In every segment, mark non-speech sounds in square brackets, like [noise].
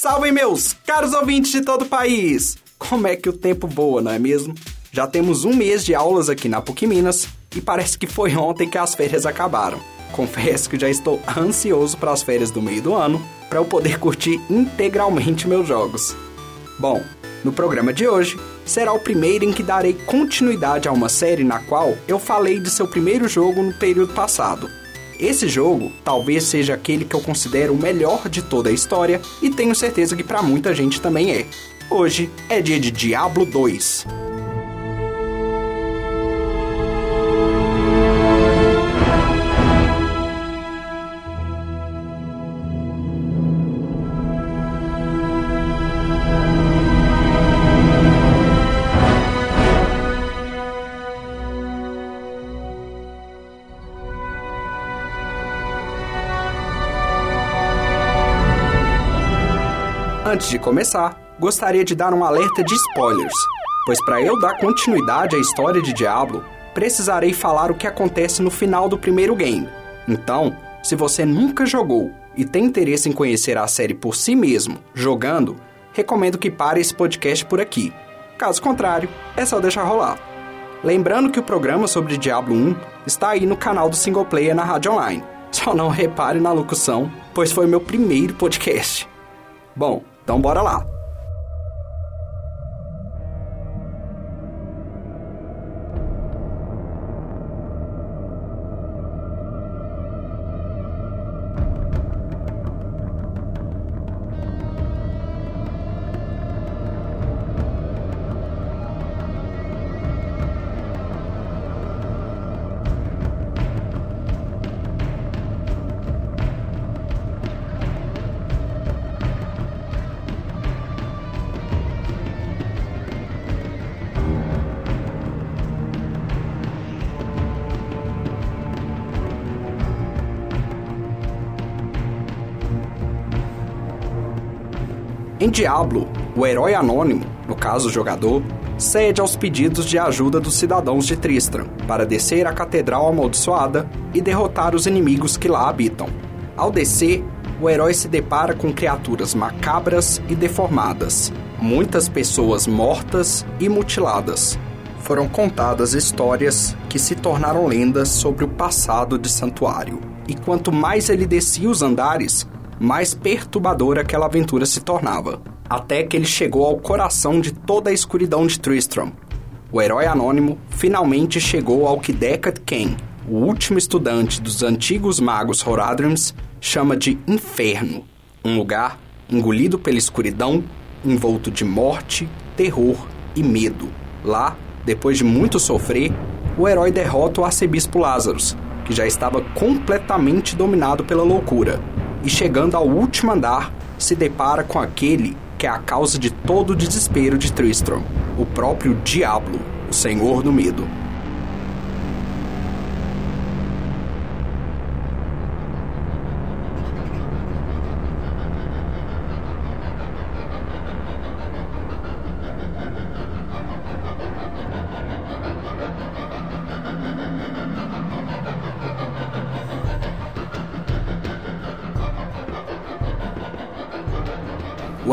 Salve meus caros ouvintes de todo o país! Como é que o tempo voa, não é mesmo? Já temos um mês de aulas aqui na PUC Minas e parece que foi ontem que as férias acabaram. Confesso que já estou ansioso para as férias do meio do ano para eu poder curtir integralmente meus jogos. Bom, no programa de hoje será o primeiro em que darei continuidade a uma série na qual eu falei de seu primeiro jogo no período passado. Esse jogo talvez seja aquele que eu considero o melhor de toda a história e tenho certeza que para muita gente também é. Hoje é dia de Diablo 2. Antes de começar, gostaria de dar um alerta de spoilers, pois para eu dar continuidade à história de Diablo, precisarei falar o que acontece no final do primeiro game. Então, se você nunca jogou e tem interesse em conhecer a série por si mesmo, jogando, recomendo que pare esse podcast por aqui. Caso contrário, é só deixar rolar. Lembrando que o programa sobre Diablo 1 está aí no canal do Single Player na Rádio Online. Só não repare na locução, pois foi meu primeiro podcast. Bom, então bora lá. Diablo, o herói anônimo, no caso o jogador, cede aos pedidos de ajuda dos cidadãos de Tristram para descer a catedral amaldiçoada e derrotar os inimigos que lá habitam. Ao descer, o herói se depara com criaturas macabras e deformadas, muitas pessoas mortas e mutiladas. Foram contadas histórias que se tornaram lendas sobre o passado de Santuário. E quanto mais ele descia os andares, mais perturbadora aquela aventura se tornava, até que ele chegou ao coração de toda a escuridão de Tristram. O herói anônimo finalmente chegou ao que Deckard Cain, o último estudante dos antigos magos Horadrims, chama de Inferno, um lugar engolido pela escuridão, envolto de morte, terror e medo. Lá, depois de muito sofrer, o herói derrota o arcebispo Lazarus, que já estava completamente dominado pela loucura e chegando ao último andar, se depara com aquele que é a causa de todo o desespero de Tristram, o próprio Diablo, o Senhor do Medo.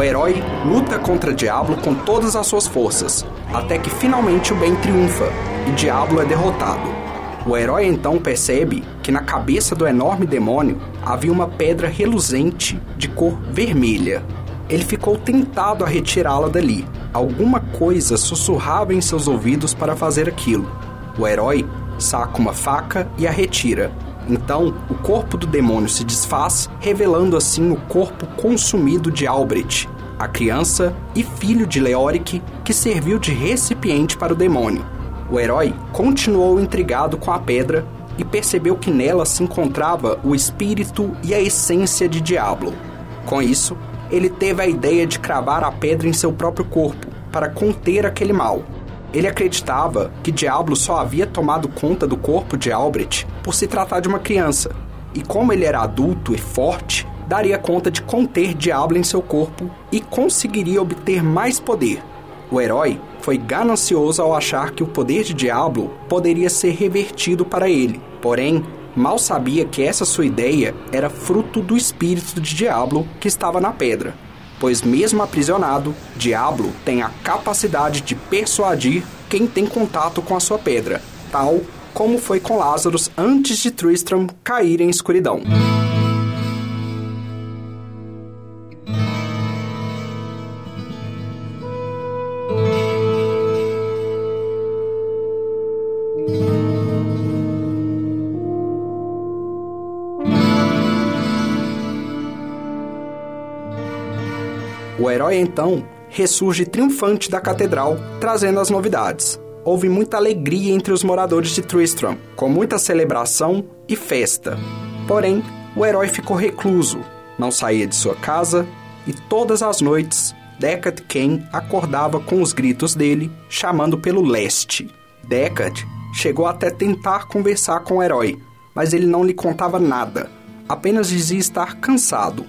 Herói luta contra Diablo com todas as suas forças, até que finalmente o bem triunfa e Diablo é derrotado. O herói então percebe que na cabeça do enorme demônio havia uma pedra reluzente de cor vermelha. Ele ficou tentado a retirá-la dali. Alguma coisa sussurrava em seus ouvidos para fazer aquilo. O herói saca uma faca e a retira, então, o corpo do demônio se desfaz, revelando assim o corpo consumido de Albrecht, a criança e filho de Leoric, que serviu de recipiente para o demônio. O herói continuou intrigado com a pedra e percebeu que nela se encontrava o espírito e a essência de Diablo. Com isso, ele teve a ideia de cravar a pedra em seu próprio corpo para conter aquele mal. Ele acreditava que Diablo só havia tomado conta do corpo de Albrecht por se tratar de uma criança, e como ele era adulto e forte, daria conta de conter Diablo em seu corpo e conseguiria obter mais poder. O herói foi ganancioso ao achar que o poder de Diablo poderia ser revertido para ele, porém, mal sabia que essa sua ideia era fruto do espírito de Diablo que estava na pedra. pois, mesmo aprisionado, Diablo tem a capacidade de persuadir quem tem contato com a sua pedra, tal como foi com Lazarus antes de Tristram cair em escuridão. Herói então ressurge triunfante da catedral, trazendo as novidades. Houve muita alegria entre os moradores de Tristram, com muita celebração e festa. Porém, o herói ficou recluso, não saía de sua casa e todas as noites Deckard Cain acordava com os gritos dele, chamando pelo leste. Deckard chegou até tentar conversar com o herói, mas ele não lhe contava nada, apenas dizia estar cansado.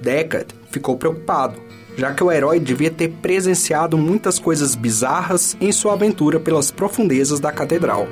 Deckard ficou preocupado já que o herói devia ter presenciado muitas coisas bizarras em sua aventura pelas profundezas da catedral.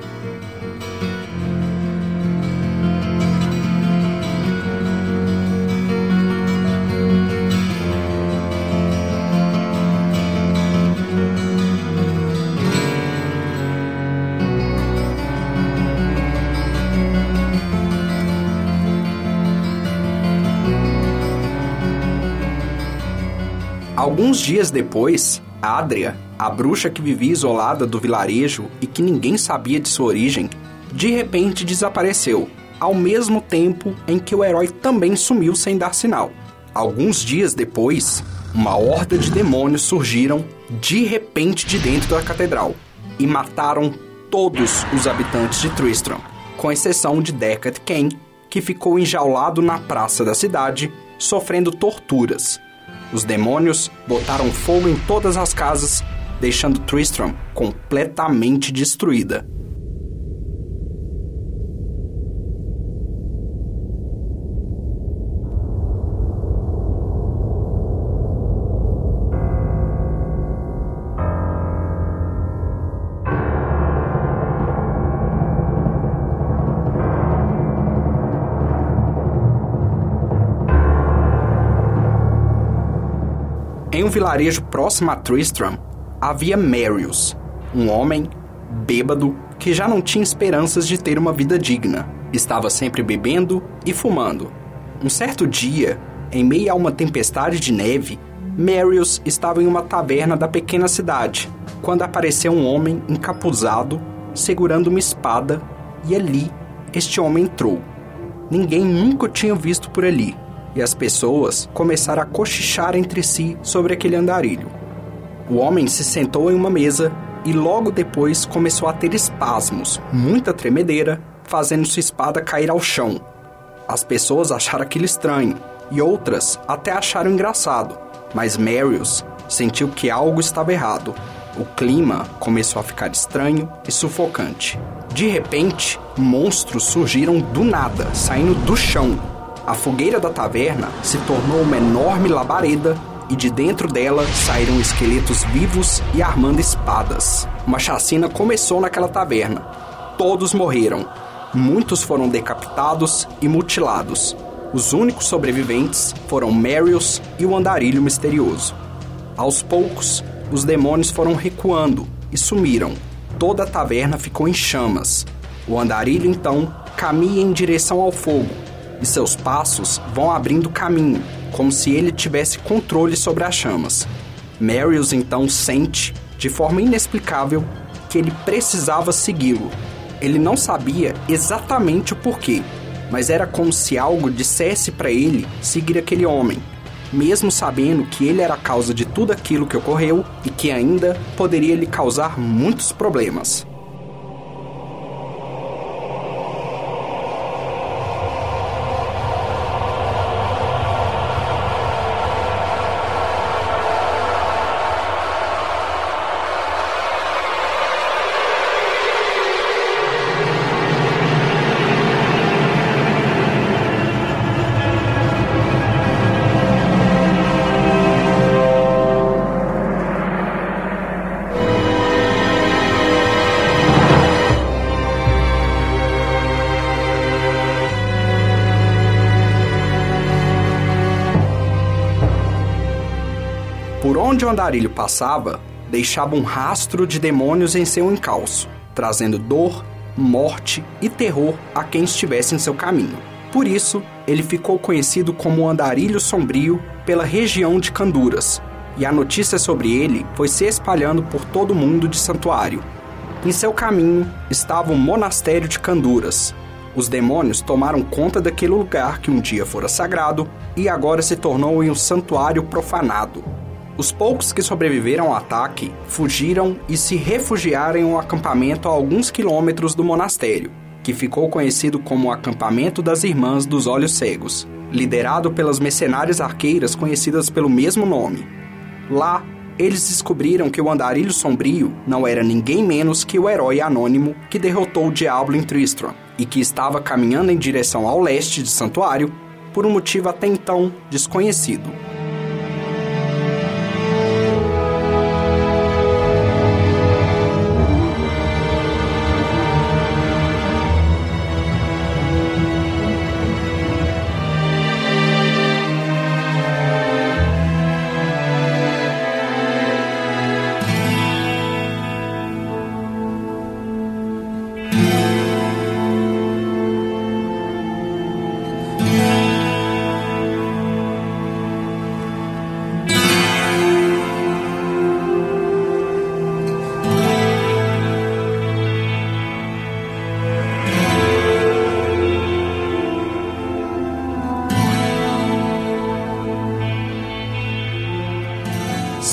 Alguns dias depois, Adria, a bruxa que vivia isolada do vilarejo e que ninguém sabia de sua origem, de repente desapareceu, ao mesmo tempo em que o herói também sumiu sem dar sinal. Alguns dias depois, uma horda de demônios surgiram de repente de dentro da catedral e mataram todos os habitantes de Tristram, com exceção de Deckard Cain, que ficou enjaulado na praça da cidade, sofrendo torturas os demônios botaram fogo em todas as casas, deixando Tristram completamente destruída. Vilarejo próximo a Tristram, havia Marius, um homem bêbado que já não tinha esperanças de ter uma vida digna. Estava sempre bebendo e fumando. Um certo dia, em meio a uma tempestade de neve, Marius estava em uma taverna da pequena cidade, quando apareceu um homem encapuzado, segurando uma espada, e ali este homem entrou. Ninguém nunca tinha visto por ali e as pessoas começaram a cochichar entre si sobre aquele andarilho. O homem se sentou em uma mesa e logo depois começou a ter espasmos, muita tremedeira, fazendo sua espada cair ao chão. As pessoas acharam aquilo estranho e outras até acharam engraçado, mas Marius sentiu que algo estava errado. O clima começou a ficar estranho e sufocante. De repente, monstros surgiram do nada, saindo do chão a fogueira da taverna se tornou uma enorme labareda e de dentro dela saíram esqueletos vivos e armando espadas. Uma chacina começou naquela taverna. Todos morreram. Muitos foram decapitados e mutilados. Os únicos sobreviventes foram Marius e o andarilho misterioso. Aos poucos, os demônios foram recuando e sumiram. Toda a taverna ficou em chamas. O andarilho então caminha em direção ao fogo e seus passos vão abrindo caminho, como se ele tivesse controle sobre as chamas. Marius então sente, de forma inexplicável, que ele precisava segui-lo. Ele não sabia exatamente o porquê, mas era como se algo dissesse para ele seguir aquele homem, mesmo sabendo que ele era a causa de tudo aquilo que ocorreu e que ainda poderia lhe causar muitos problemas. Andarilho passava, deixava um rastro de demônios em seu encalço, trazendo dor, morte e terror a quem estivesse em seu caminho. Por isso, ele ficou conhecido como o Andarilho Sombrio pela região de Canduras, e a notícia sobre ele foi se espalhando por todo o mundo de santuário. Em seu caminho estava o monastério de Canduras. Os demônios tomaram conta daquele lugar que um dia fora sagrado e agora se tornou em um santuário profanado. Os poucos que sobreviveram ao ataque fugiram e se refugiaram em um acampamento a alguns quilômetros do monastério, que ficou conhecido como o Acampamento das Irmãs dos Olhos Cegos, liderado pelas mercenárias arqueiras conhecidas pelo mesmo nome. Lá, eles descobriram que o Andarilho Sombrio não era ninguém menos que o herói anônimo que derrotou o Diablo em Tristram e que estava caminhando em direção ao leste de Santuário por um motivo até então desconhecido.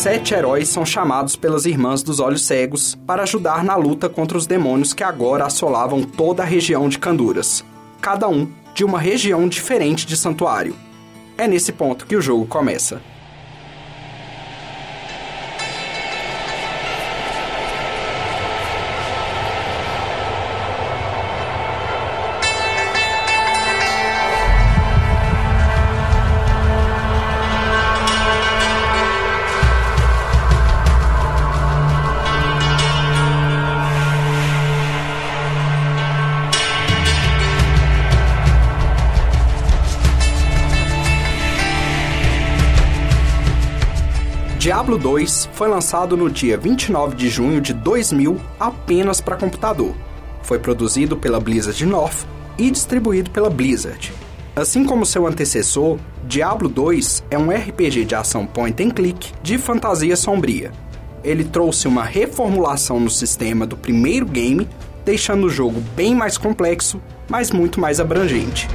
Sete heróis são chamados pelas Irmãs dos Olhos Cegos para ajudar na luta contra os demônios que agora assolavam toda a região de Canduras, cada um de uma região diferente de santuário. É nesse ponto que o jogo começa. Diablo 2 foi lançado no dia 29 de junho de 2000 apenas para computador. Foi produzido pela Blizzard North e distribuído pela Blizzard. Assim como seu antecessor, Diablo 2 é um RPG de ação point and click de fantasia sombria. Ele trouxe uma reformulação no sistema do primeiro game, deixando o jogo bem mais complexo, mas muito mais abrangente.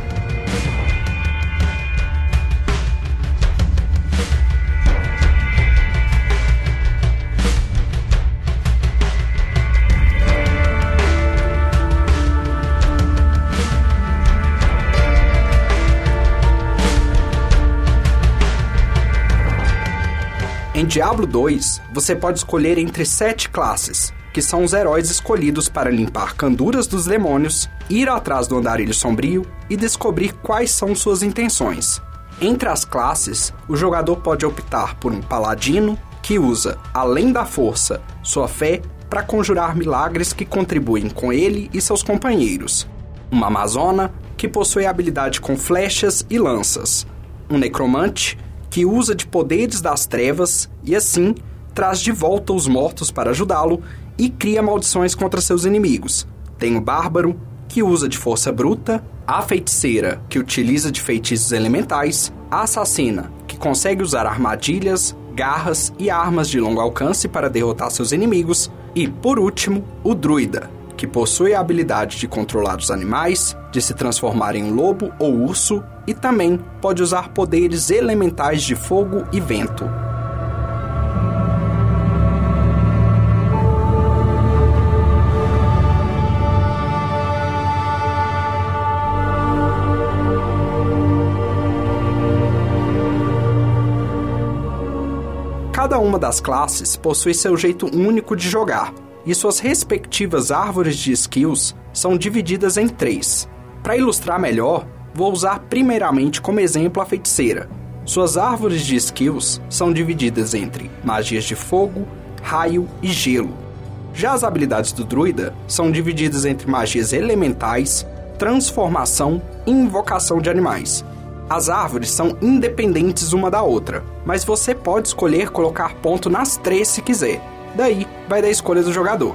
Diablo 2, você pode escolher entre sete classes, que são os heróis escolhidos para limpar canduras dos demônios, ir atrás do andarilho sombrio e descobrir quais são suas intenções. Entre as classes, o jogador pode optar por um paladino, que usa, além da força, sua fé para conjurar milagres que contribuem com ele e seus companheiros. Uma amazona, que possui habilidade com flechas e lanças. Um necromante, que usa de poderes das trevas e assim traz de volta os mortos para ajudá-lo e cria maldições contra seus inimigos. Tem o bárbaro, que usa de força bruta, a feiticeira, que utiliza de feitiços elementais, a assassina, que consegue usar armadilhas, garras e armas de longo alcance para derrotar seus inimigos, e, por último, o druida, que possui a habilidade de controlar os animais, de se transformar em lobo ou urso e também pode usar poderes elementais de fogo e vento. Cada uma das classes possui seu jeito único de jogar, e suas respectivas árvores de skills são divididas em três. Para ilustrar melhor, vou usar primeiramente como exemplo a feiticeira. Suas árvores de skills são divididas entre magias de fogo, raio e gelo. Já as habilidades do druida são divididas entre magias elementais, transformação e invocação de animais. As árvores são independentes uma da outra, mas você pode escolher colocar ponto nas três se quiser. Daí vai da escolha do jogador.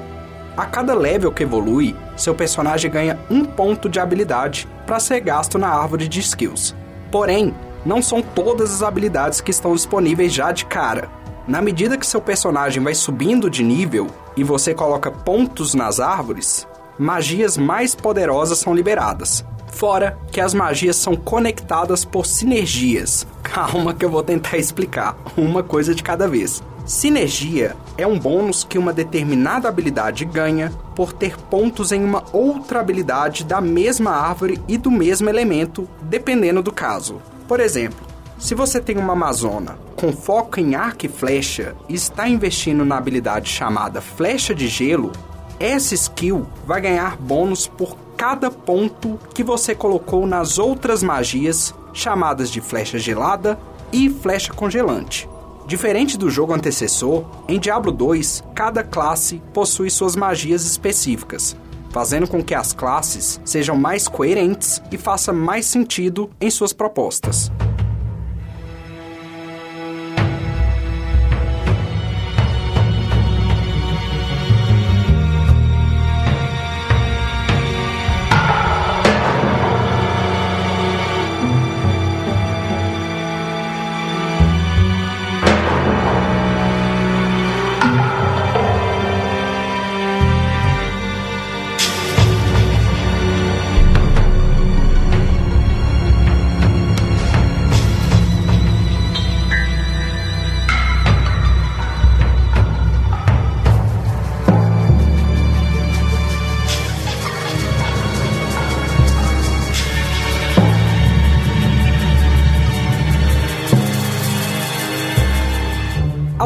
A cada level que evolui, seu personagem ganha um ponto de habilidade para ser gasto na árvore de skills. Porém, não são todas as habilidades que estão disponíveis já de cara. Na medida que seu personagem vai subindo de nível e você coloca pontos nas árvores, magias mais poderosas são liberadas. Fora que as magias são conectadas por sinergias. [laughs] Calma que eu vou tentar explicar, uma coisa de cada vez. Sinergia é um bônus que uma determinada habilidade ganha por ter pontos em uma outra habilidade da mesma árvore e do mesmo elemento, dependendo do caso. Por exemplo, se você tem uma Amazona com foco em arco e flecha e está investindo na habilidade chamada Flecha de Gelo, essa skill vai ganhar bônus por cada ponto que você colocou nas outras magias chamadas de Flecha Gelada e Flecha Congelante. Diferente do jogo antecessor, em Diablo 2, cada classe possui suas magias específicas, fazendo com que as classes sejam mais coerentes e façam mais sentido em suas propostas.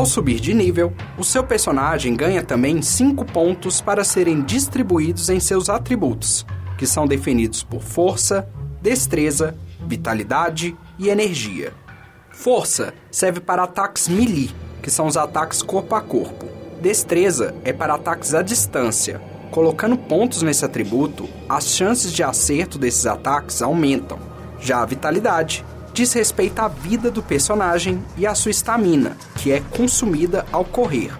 Ao subir de nível, o seu personagem ganha também 5 pontos para serem distribuídos em seus atributos, que são definidos por força, destreza, vitalidade e energia. Força serve para ataques melee, que são os ataques corpo a corpo. Destreza é para ataques à distância. Colocando pontos nesse atributo, as chances de acerto desses ataques aumentam. Já a vitalidade diz respeito à vida do personagem e à sua estamina, que é consumida ao correr.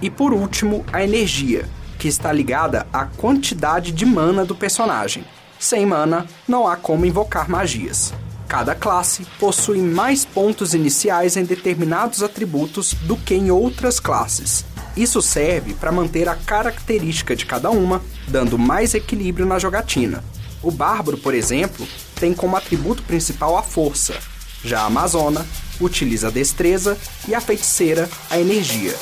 E por último, a energia, que está ligada à quantidade de mana do personagem. Sem mana, não há como invocar magias. Cada classe possui mais pontos iniciais em determinados atributos do que em outras classes. Isso serve para manter a característica de cada uma, dando mais equilíbrio na jogatina. O bárbaro, por exemplo, tem como atributo principal a força. Já a amazona utiliza a destreza e a feiticeira a energia.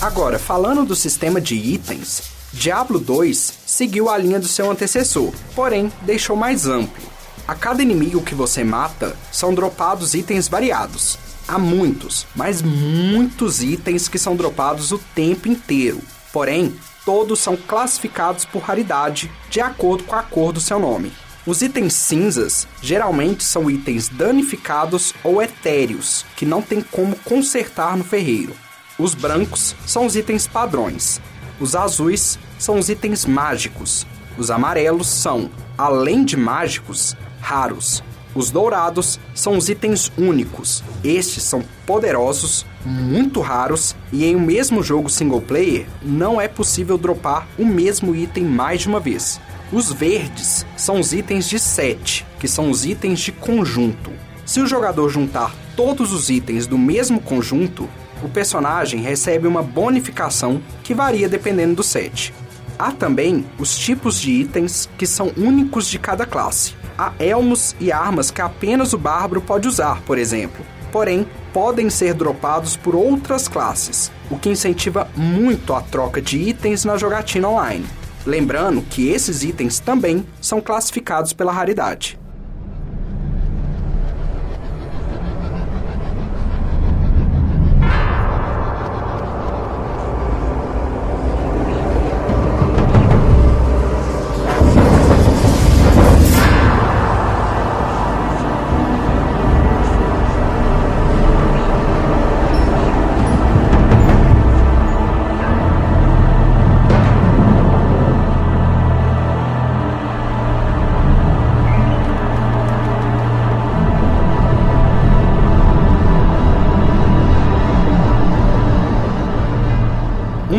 Agora, falando do sistema de itens, Diablo 2 seguiu a linha do seu antecessor, porém deixou mais amplo. A cada inimigo que você mata são dropados itens variados. Há muitos, mas muitos itens que são dropados o tempo inteiro. Porém, todos são classificados por raridade, de acordo com a cor do seu nome. Os itens cinzas geralmente são itens danificados ou etéreos, que não tem como consertar no ferreiro. Os brancos são os itens padrões. Os azuis são os itens mágicos. Os amarelos são, além de mágicos, raros. Os dourados são os itens únicos. Estes são poderosos, muito raros e em um mesmo jogo single player não é possível dropar o mesmo item mais de uma vez. Os verdes são os itens de set, que são os itens de conjunto. Se o jogador juntar todos os itens do mesmo conjunto, o personagem recebe uma bonificação que varia dependendo do set. Há também os tipos de itens que são únicos de cada classe. Há elmos e armas que apenas o bárbaro pode usar, por exemplo. Porém, podem ser dropados por outras classes, o que incentiva muito a troca de itens na jogatina online. Lembrando que esses itens também são classificados pela raridade.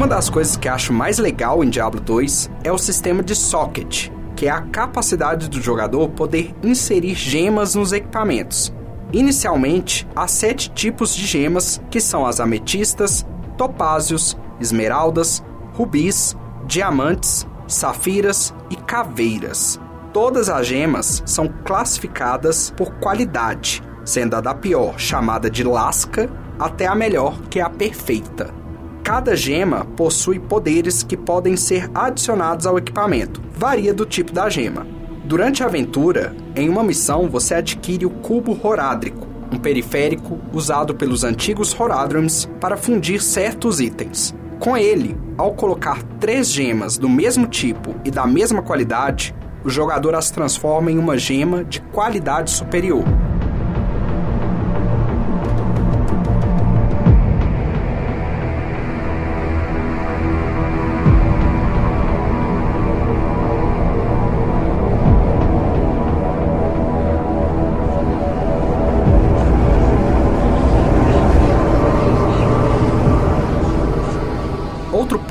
Uma das coisas que acho mais legal em Diablo 2 é o sistema de socket, que é a capacidade do jogador poder inserir gemas nos equipamentos. Inicialmente, há sete tipos de gemas, que são as ametistas, topázios, esmeraldas, rubis, diamantes, safiras e caveiras. Todas as gemas são classificadas por qualidade, sendo a da pior chamada de lasca até a melhor, que é a perfeita. Cada gema possui poderes que podem ser adicionados ao equipamento, varia do tipo da gema. Durante a aventura, em uma missão você adquire o cubo Horádrico, um periférico usado pelos antigos Horadrims para fundir certos itens. Com ele, ao colocar três gemas do mesmo tipo e da mesma qualidade, o jogador as transforma em uma gema de qualidade superior.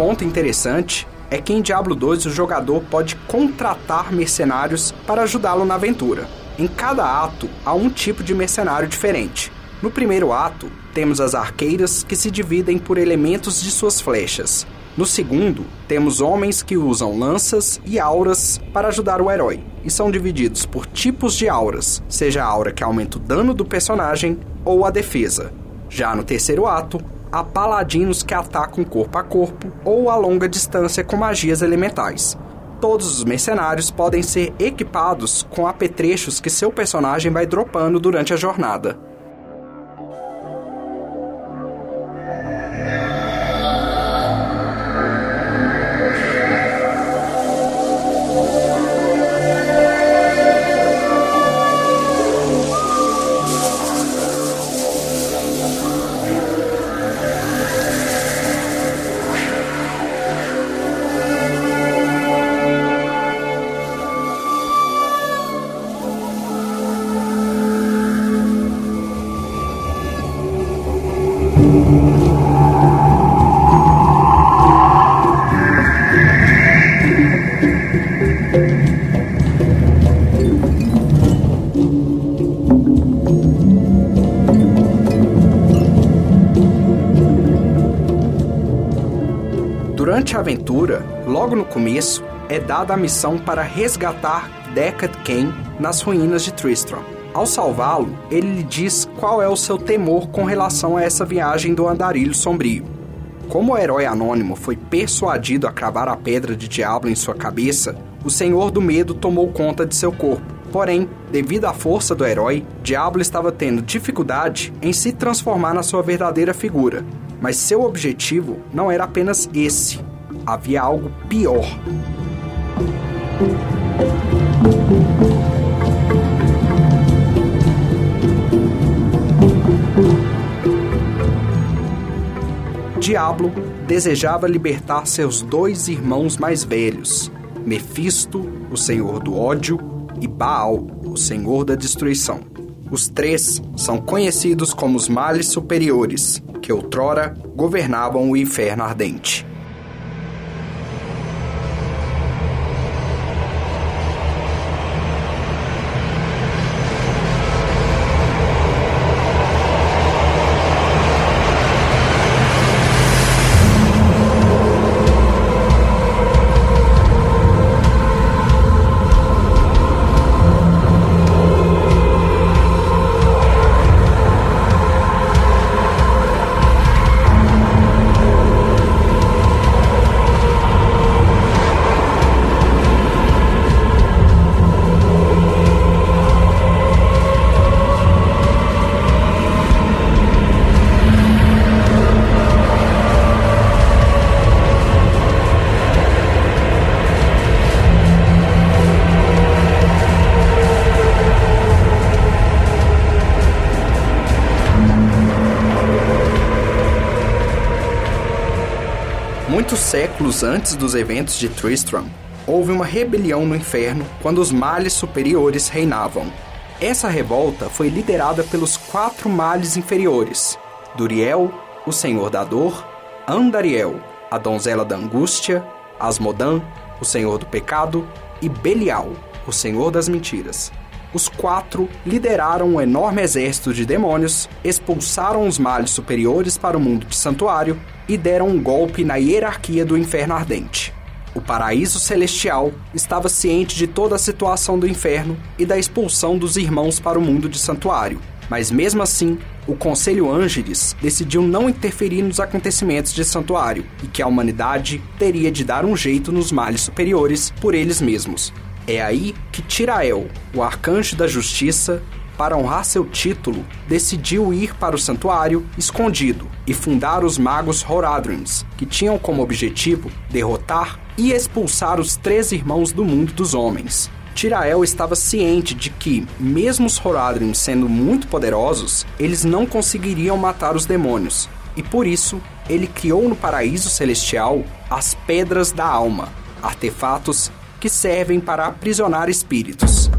Ponto interessante é que em Diablo 2 o jogador pode contratar mercenários para ajudá-lo na aventura. Em cada ato há um tipo de mercenário diferente. No primeiro ato, temos as arqueiras que se dividem por elementos de suas flechas. No segundo, temos homens que usam lanças e auras para ajudar o herói, e são divididos por tipos de auras, seja a aura que aumenta o dano do personagem ou a defesa. Já no terceiro ato, há paladinos que atacam corpo a corpo ou a longa distância com magias elementais. Todos os mercenários podem ser equipados com apetrechos que seu personagem vai dropando durante a jornada. Começo, é dada a missão para resgatar Deckard Cain nas ruínas de Tristram. Ao salvá-lo, ele lhe diz qual é o seu temor com relação a essa viagem do andarilho sombrio. Como o herói anônimo foi persuadido a cravar a pedra de diabo em sua cabeça, o Senhor do Medo tomou conta de seu corpo. Porém, devido à força do herói, Diablo estava tendo dificuldade em se transformar na sua verdadeira figura, mas seu objetivo não era apenas esse. Havia algo pior. Diablo desejava libertar seus dois irmãos mais velhos, Mefisto, o senhor do ódio, e Baal, o senhor da destruição. Os três são conhecidos como os males superiores, que outrora governavam o inferno ardente. Séculos antes dos eventos de Tristram, houve uma rebelião no inferno quando os males superiores reinavam. Essa revolta foi liderada pelos quatro males inferiores: Duriel, o Senhor da Dor, Andariel, a donzela da angústia, Asmodan, o senhor do pecado, e Belial, o senhor das mentiras. Os quatro lideraram um enorme exército de demônios, expulsaram os males superiores para o mundo de santuário e deram um golpe na hierarquia do inferno ardente. O paraíso celestial estava ciente de toda a situação do inferno e da expulsão dos irmãos para o mundo de santuário, mas mesmo assim, o Conselho Ângeles decidiu não interferir nos acontecimentos de santuário e que a humanidade teria de dar um jeito nos males superiores por eles mesmos. É aí que Tirael, o arcanjo da justiça, para honrar seu título, decidiu ir para o santuário escondido e fundar os magos Horadrins, que tinham como objetivo derrotar e expulsar os três irmãos do mundo dos homens, Tirael estava ciente de que, mesmo os Horadrim sendo muito poderosos, eles não conseguiriam matar os demônios, e por isso ele criou no paraíso celestial as Pedras da Alma, artefatos que servem para aprisionar espíritos.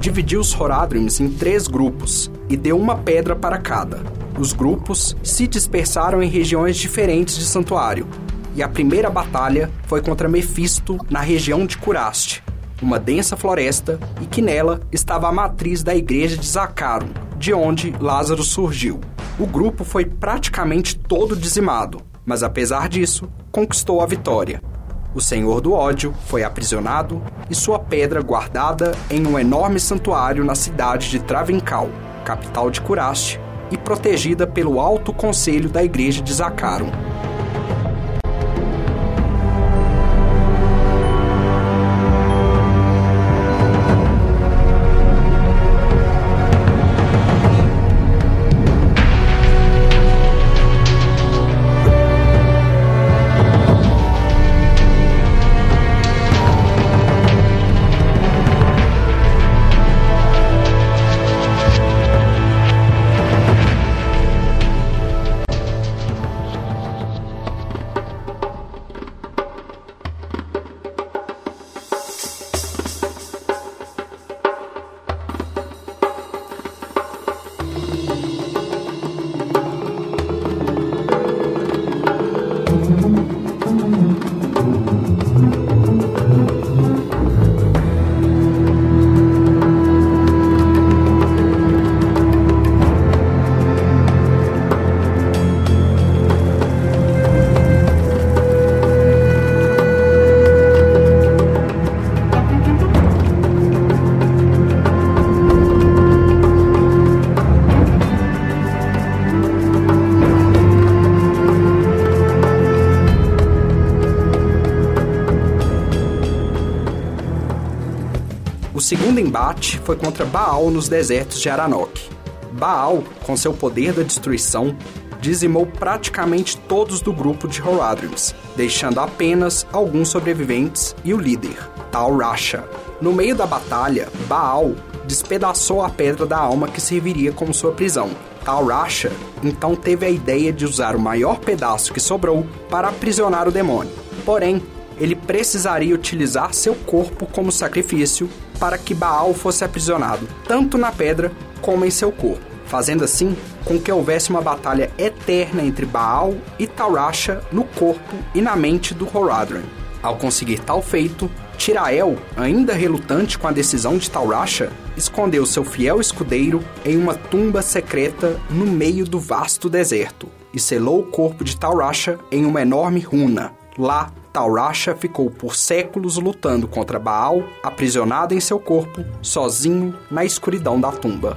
Dividiu os Horadrims em três grupos e deu uma pedra para cada. Os grupos se dispersaram em regiões diferentes de santuário, e a primeira batalha foi contra Mefisto na região de Curaste, uma densa floresta e que nela estava a matriz da igreja de Zacaro, de onde Lázaro surgiu. O grupo foi praticamente todo dizimado, mas apesar disso, conquistou a vitória. O Senhor do Ódio foi aprisionado e sua pedra guardada em um enorme santuário na cidade de Travencal, capital de Curaste, e protegida pelo Alto Conselho da Igreja de Zacarum. Segundo embate foi contra Baal nos desertos de Aranok. Baal, com seu poder da destruição, dizimou praticamente todos do grupo de Horadrims, deixando apenas alguns sobreviventes e o líder, Tal Rasha. No meio da batalha, Baal despedaçou a pedra da alma que serviria como sua prisão. Tal Rasha então teve a ideia de usar o maior pedaço que sobrou para aprisionar o demônio. Porém, ele precisaria utilizar seu corpo como sacrifício para que Baal fosse aprisionado, tanto na pedra como em seu corpo, fazendo assim com que houvesse uma batalha eterna entre Baal e Taurasha no corpo e na mente do Horadrim. Ao conseguir tal feito, Tirael, ainda relutante com a decisão de Taurasha, escondeu seu fiel escudeiro em uma tumba secreta no meio do vasto deserto e selou o corpo de Taurasha em uma enorme runa. Lá, Taurasha ficou por séculos lutando contra Baal, aprisionado em seu corpo, sozinho na escuridão da tumba.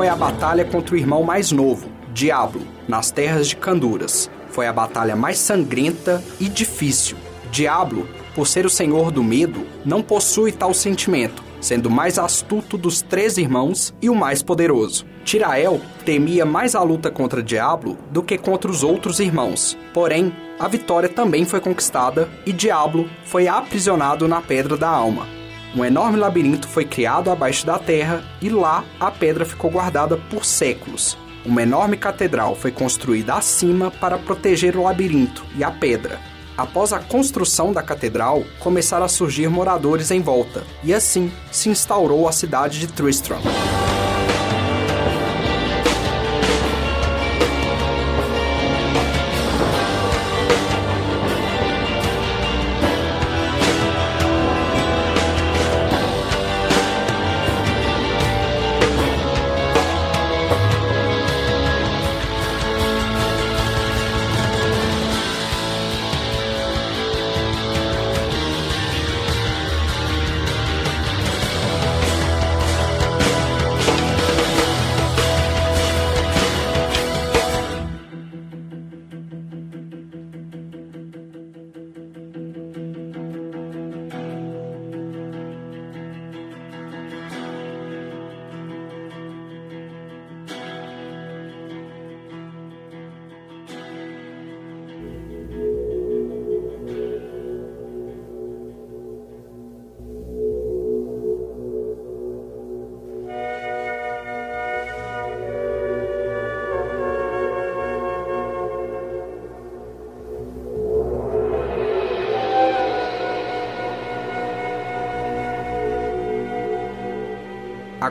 Foi a batalha contra o irmão mais novo, Diablo, nas terras de Canduras. Foi a batalha mais sangrenta e difícil. Diablo, por ser o senhor do medo, não possui tal sentimento, sendo o mais astuto dos três irmãos e o mais poderoso. Tirael temia mais a luta contra Diablo do que contra os outros irmãos. Porém, a vitória também foi conquistada e Diablo foi aprisionado na Pedra da Alma. Um enorme labirinto foi criado abaixo da terra e lá a pedra ficou guardada por séculos. Uma enorme catedral foi construída acima para proteger o labirinto e a pedra. Após a construção da catedral, começaram a surgir moradores em volta, e assim se instaurou a cidade de Tristram.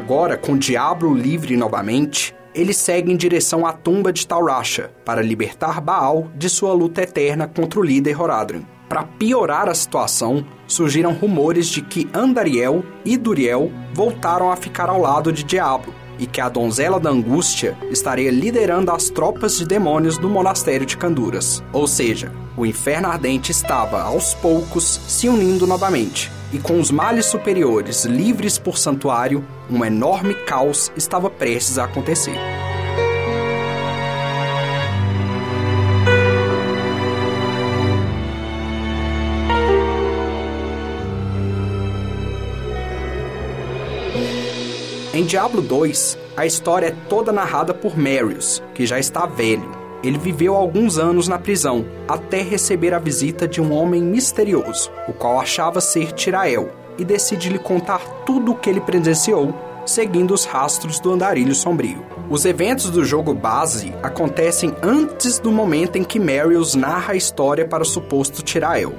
Agora, com Diablo livre novamente, ele segue em direção à tumba de Taurasha para libertar Baal de sua luta eterna contra o líder Horadrim. Para piorar a situação, surgiram rumores de que Andariel e Duriel voltaram a ficar ao lado de Diablo e que a donzela da angústia estaria liderando as tropas de demônios do monastério de Canduras. Ou seja, o inferno ardente estava, aos poucos, se unindo novamente e com os males superiores livres por santuário, um enorme caos estava prestes a acontecer. Em Diablo 2, a história é toda narrada por Marius, que já está velho ele viveu alguns anos na prisão, até receber a visita de um homem misterioso, o qual achava ser Tirael, e decide lhe contar tudo o que ele presenciou, seguindo os rastros do andarilho sombrio. Os eventos do jogo base acontecem antes do momento em que Marius narra a história para o suposto Tirael.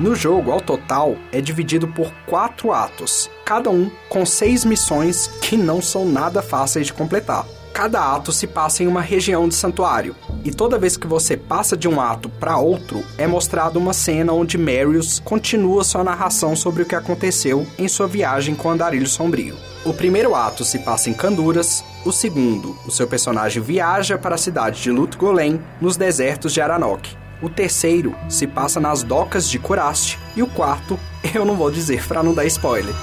No jogo, ao total, é dividido por quatro atos, cada um com seis missões que não são nada fáceis de completar. Cada ato se passa em uma região de santuário, e toda vez que você passa de um ato para outro, é mostrada uma cena onde Marius continua sua narração sobre o que aconteceu em sua viagem com o Andarilho Sombrio. O primeiro ato se passa em Canduras, o segundo, o seu personagem viaja para a cidade de Lut Golem, nos desertos de Aranok. O terceiro se passa nas docas de Curaste e o quarto, [laughs] eu não vou dizer para não dar spoiler.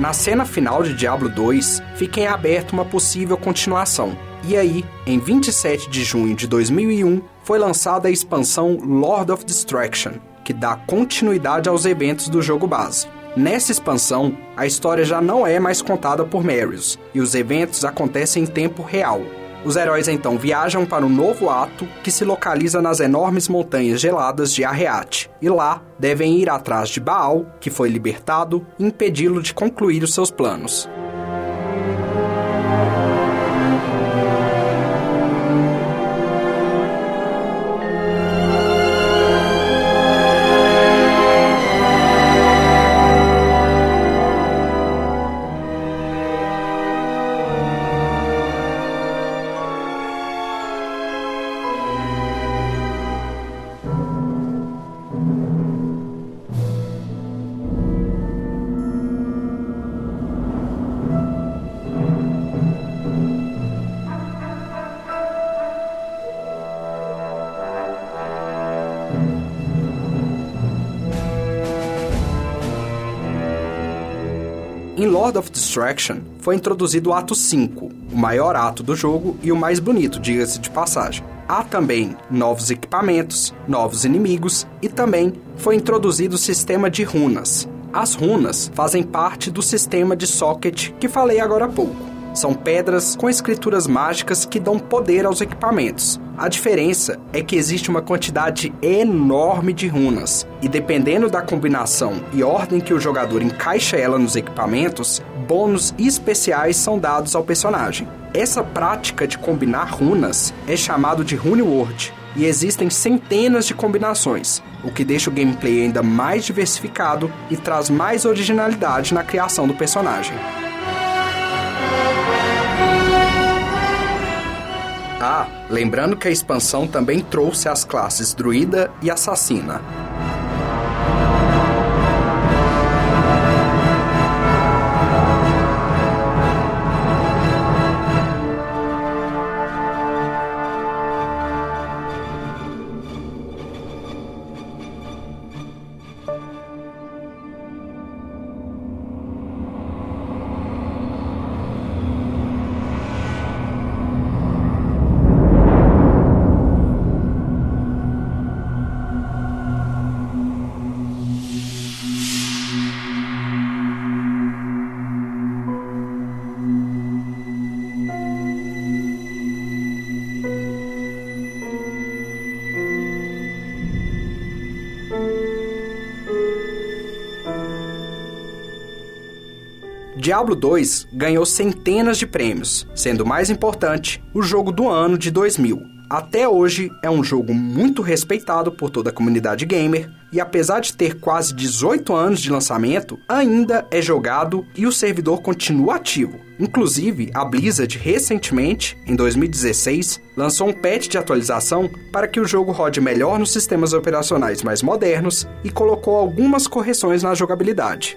Na cena final de Diablo 2, fica em aberto uma possível continuação. E aí, em 27 de junho de 2001, foi lançada a expansão Lord of Destruction, que dá continuidade aos eventos do jogo base. Nessa expansão, a história já não é mais contada por Marius e os eventos acontecem em tempo real. Os heróis então viajam para um novo ato que se localiza nas enormes montanhas geladas de Arreate, e lá devem ir atrás de Baal, que foi libertado, e impedi-lo de concluir os seus planos. Em Lord of Destruction foi introduzido o ato 5, o maior ato do jogo e o mais bonito, diga-se de passagem. Há também novos equipamentos, novos inimigos e também foi introduzido o sistema de runas. As runas fazem parte do sistema de socket que falei agora há pouco. São pedras com escrituras mágicas que dão poder aos equipamentos. A diferença é que existe uma quantidade enorme de runas, e dependendo da combinação e ordem que o jogador encaixa ela nos equipamentos, bônus especiais são dados ao personagem. Essa prática de combinar runas é chamado de Rune World, e existem centenas de combinações, o que deixa o gameplay ainda mais diversificado e traz mais originalidade na criação do personagem. Ah, lembrando que a expansão também trouxe as classes Druida e Assassina. Diablo 2 ganhou centenas de prêmios, sendo o mais importante o jogo do ano de 2000. Até hoje é um jogo muito respeitado por toda a comunidade gamer e apesar de ter quase 18 anos de lançamento, ainda é jogado e o servidor continua ativo. Inclusive, a Blizzard recentemente, em 2016, lançou um patch de atualização para que o jogo rode melhor nos sistemas operacionais mais modernos e colocou algumas correções na jogabilidade.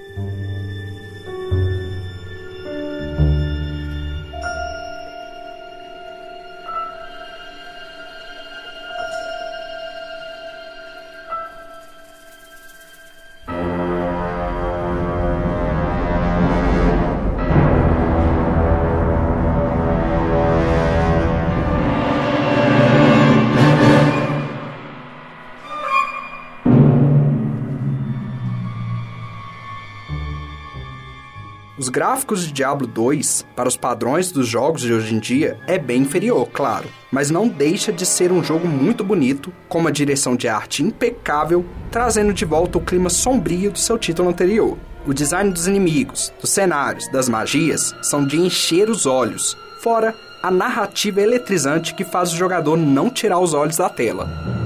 Os gráficos de Diablo 2, para os padrões dos jogos de hoje em dia, é bem inferior, claro, mas não deixa de ser um jogo muito bonito, com uma direção de arte impecável, trazendo de volta o clima sombrio do seu título anterior. O design dos inimigos, dos cenários, das magias são de encher os olhos, fora a narrativa eletrizante que faz o jogador não tirar os olhos da tela.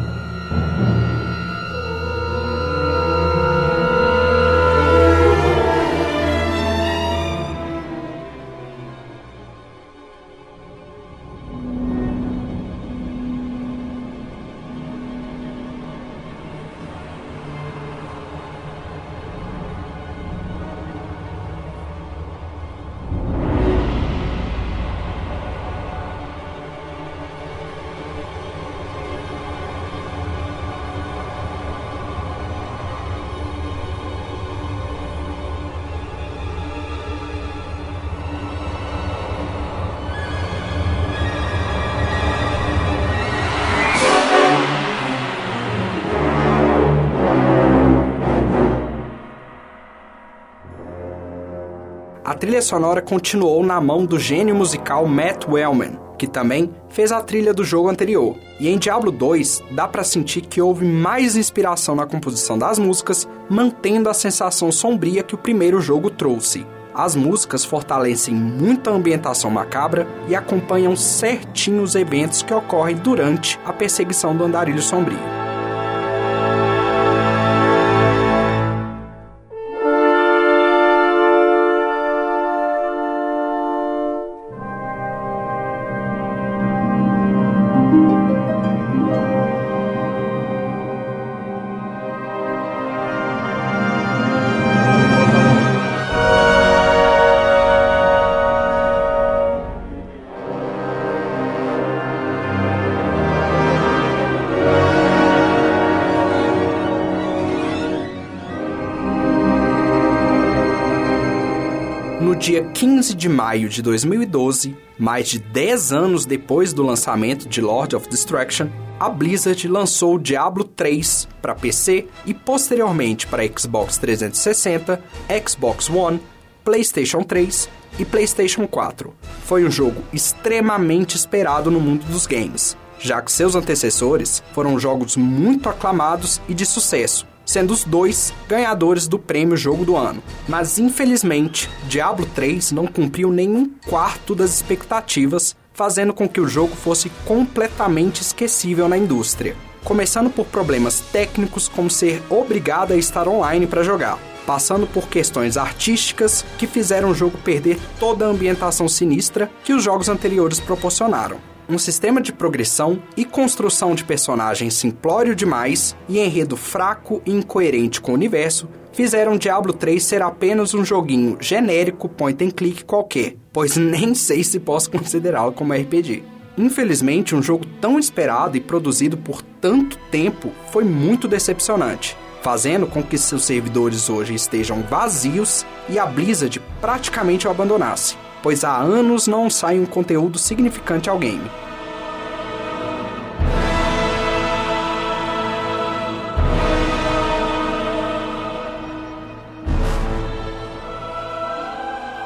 Trilha sonora continuou na mão do gênio musical Matt Wellman, que também fez a trilha do jogo anterior. E em Diablo 2, dá para sentir que houve mais inspiração na composição das músicas, mantendo a sensação sombria que o primeiro jogo trouxe. As músicas fortalecem muito a ambientação macabra e acompanham certinho os eventos que ocorrem durante a perseguição do andarilho sombrio. Dia 15 de maio de 2012, mais de 10 anos depois do lançamento de Lord of Destruction, a Blizzard lançou Diablo 3 para PC e posteriormente para Xbox 360, Xbox One, PlayStation 3 e PlayStation 4. Foi um jogo extremamente esperado no mundo dos games, já que seus antecessores foram jogos muito aclamados e de sucesso, sendo os dois ganhadores do prêmio Jogo do Ano. Mas infelizmente, Diablo 3 não cumpriu nem um quarto das expectativas, fazendo com que o jogo fosse completamente esquecível na indústria. Começando por problemas técnicos como ser obrigado a estar online para jogar, passando por questões artísticas que fizeram o jogo perder toda a ambientação sinistra que os jogos anteriores proporcionaram um sistema de progressão e construção de personagens simplório demais e enredo fraco e incoerente com o universo fizeram Diablo 3 ser apenas um joguinho genérico point and click qualquer, pois nem sei se posso considerá-lo como RPG. Infelizmente, um jogo tão esperado e produzido por tanto tempo foi muito decepcionante, fazendo com que seus servidores hoje estejam vazios e a Blizzard praticamente o abandonasse pois há anos não sai um conteúdo significante ao game.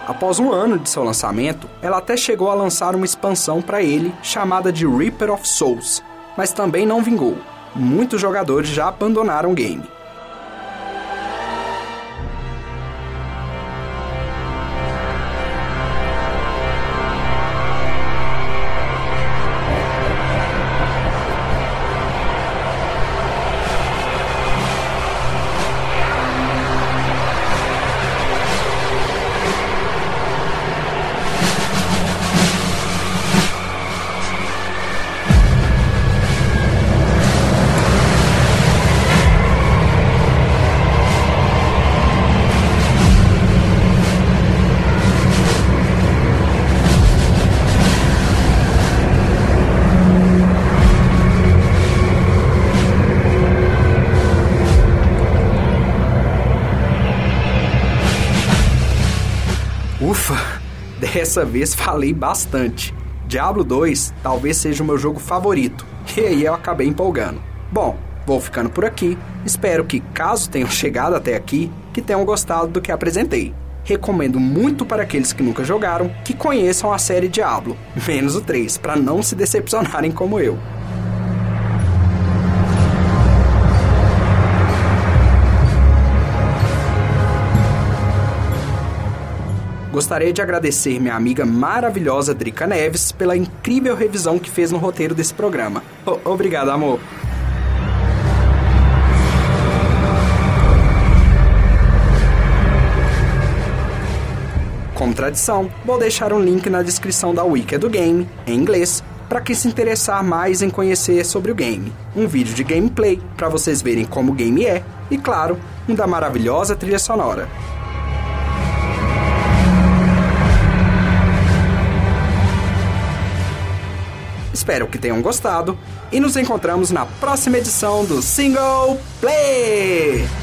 Após um ano de seu lançamento, ela até chegou a lançar uma expansão para ele chamada de Reaper of Souls, mas também não vingou. Muitos jogadores já abandonaram o game. Dessa vez falei bastante. Diablo 2 talvez seja o meu jogo favorito, e aí eu acabei empolgando. Bom, vou ficando por aqui. Espero que, caso tenham [laughs] chegado até aqui, que tenham gostado do que apresentei. Recomendo muito para aqueles que nunca jogaram que conheçam a série Diablo, menos o 3, para não se decepcionarem como eu. Gostaria de agradecer minha amiga maravilhosa Drica Neves pela incrível revisão que fez no roteiro desse programa. O obrigado, amor. Como tradição, vou deixar um link na descrição da Wiki do game, em inglês, para quem se interessar mais em conhecer sobre o game. Um vídeo de gameplay para vocês verem como o game é e, claro, um da maravilhosa trilha sonora. Espero que tenham gostado e nos encontramos na próxima edição do Single Play!